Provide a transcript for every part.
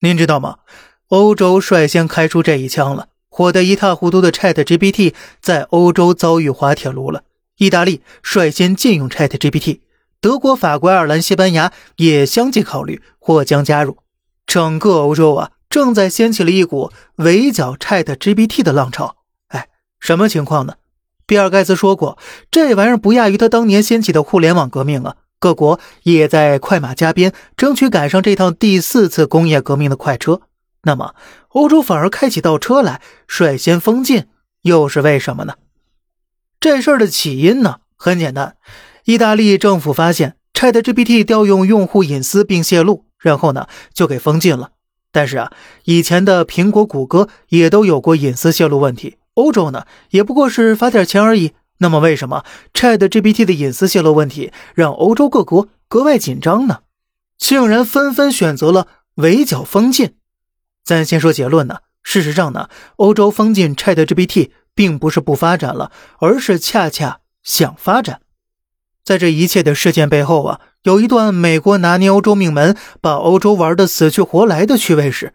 您知道吗？欧洲率先开出这一枪了，火得一塌糊涂的 ChatGPT 在欧洲遭遇滑铁卢了。意大利率先禁用 ChatGPT，德国、法国、爱尔兰、西班牙也相继考虑或将加入。整个欧洲啊，正在掀起了一股围剿 ChatGPT 的浪潮。哎，什么情况呢？比尔盖茨说过，这玩意儿不亚于他当年掀起的互联网革命啊。各国也在快马加鞭，争取赶上这趟第四次工业革命的快车。那么，欧洲反而开起倒车来，率先封禁，又是为什么呢？这事儿的起因呢，很简单，意大利政府发现 ChatGPT 调用用户隐私并泄露，然后呢就给封禁了。但是啊，以前的苹果、谷歌也都有过隐私泄露问题，欧洲呢也不过是罚点钱而已。那么，为什么 ChatGPT 的隐私泄露问题让欧洲各国格外紧张呢？竟然纷纷选择了围剿封禁。咱先说结论呢。事实上呢，欧洲封禁 ChatGPT 并不是不发展了，而是恰恰想发展。在这一切的事件背后啊，有一段美国拿捏欧洲命门，把欧洲玩的死去活来的趣味史。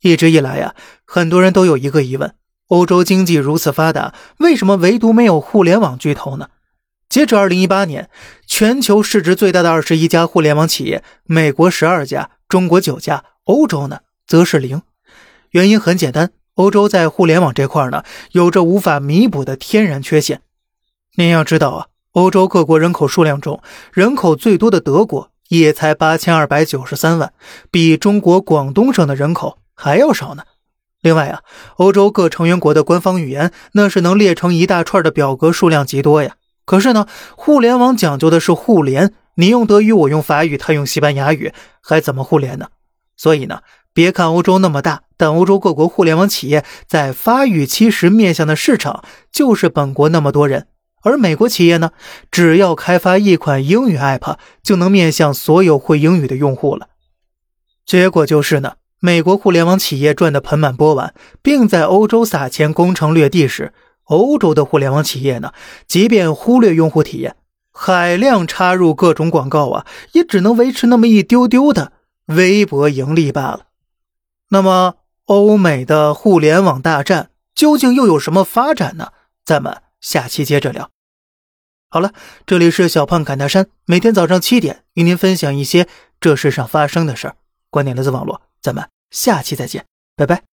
一直以来呀，很多人都有一个疑问。欧洲经济如此发达，为什么唯独没有互联网巨头呢？截止二零一八年，全球市值最大的二十一家互联网企业，美国十二家，中国九家，欧洲呢则是零。原因很简单，欧洲在互联网这块呢有着无法弥补的天然缺陷。您要知道啊，欧洲各国人口数量中，人口最多的德国也才八千二百九十三万，比中国广东省的人口还要少呢。另外啊，欧洲各成员国的官方语言那是能列成一大串的表格，数量极多呀。可是呢，互联网讲究的是互联，你用德语，我用法语，他用西班牙语，还怎么互联呢？所以呢，别看欧洲那么大，但欧洲各国互联网企业在发育期时面向的市场就是本国那么多人，而美国企业呢，只要开发一款英语 app，就能面向所有会英语的用户了。结果就是呢。美国互联网企业赚得盆满钵满，并在欧洲撒钱攻城略地时，欧洲的互联网企业呢，即便忽略用户体验，海量插入各种广告啊，也只能维持那么一丢丢的微薄盈利罢了。那么，欧美的互联网大战究竟又有什么发展呢？咱们下期接着聊。好了，这里是小胖侃大山，每天早上七点与您分享一些这世上发生的事儿，观点来自网络。咱们下期再见，拜拜。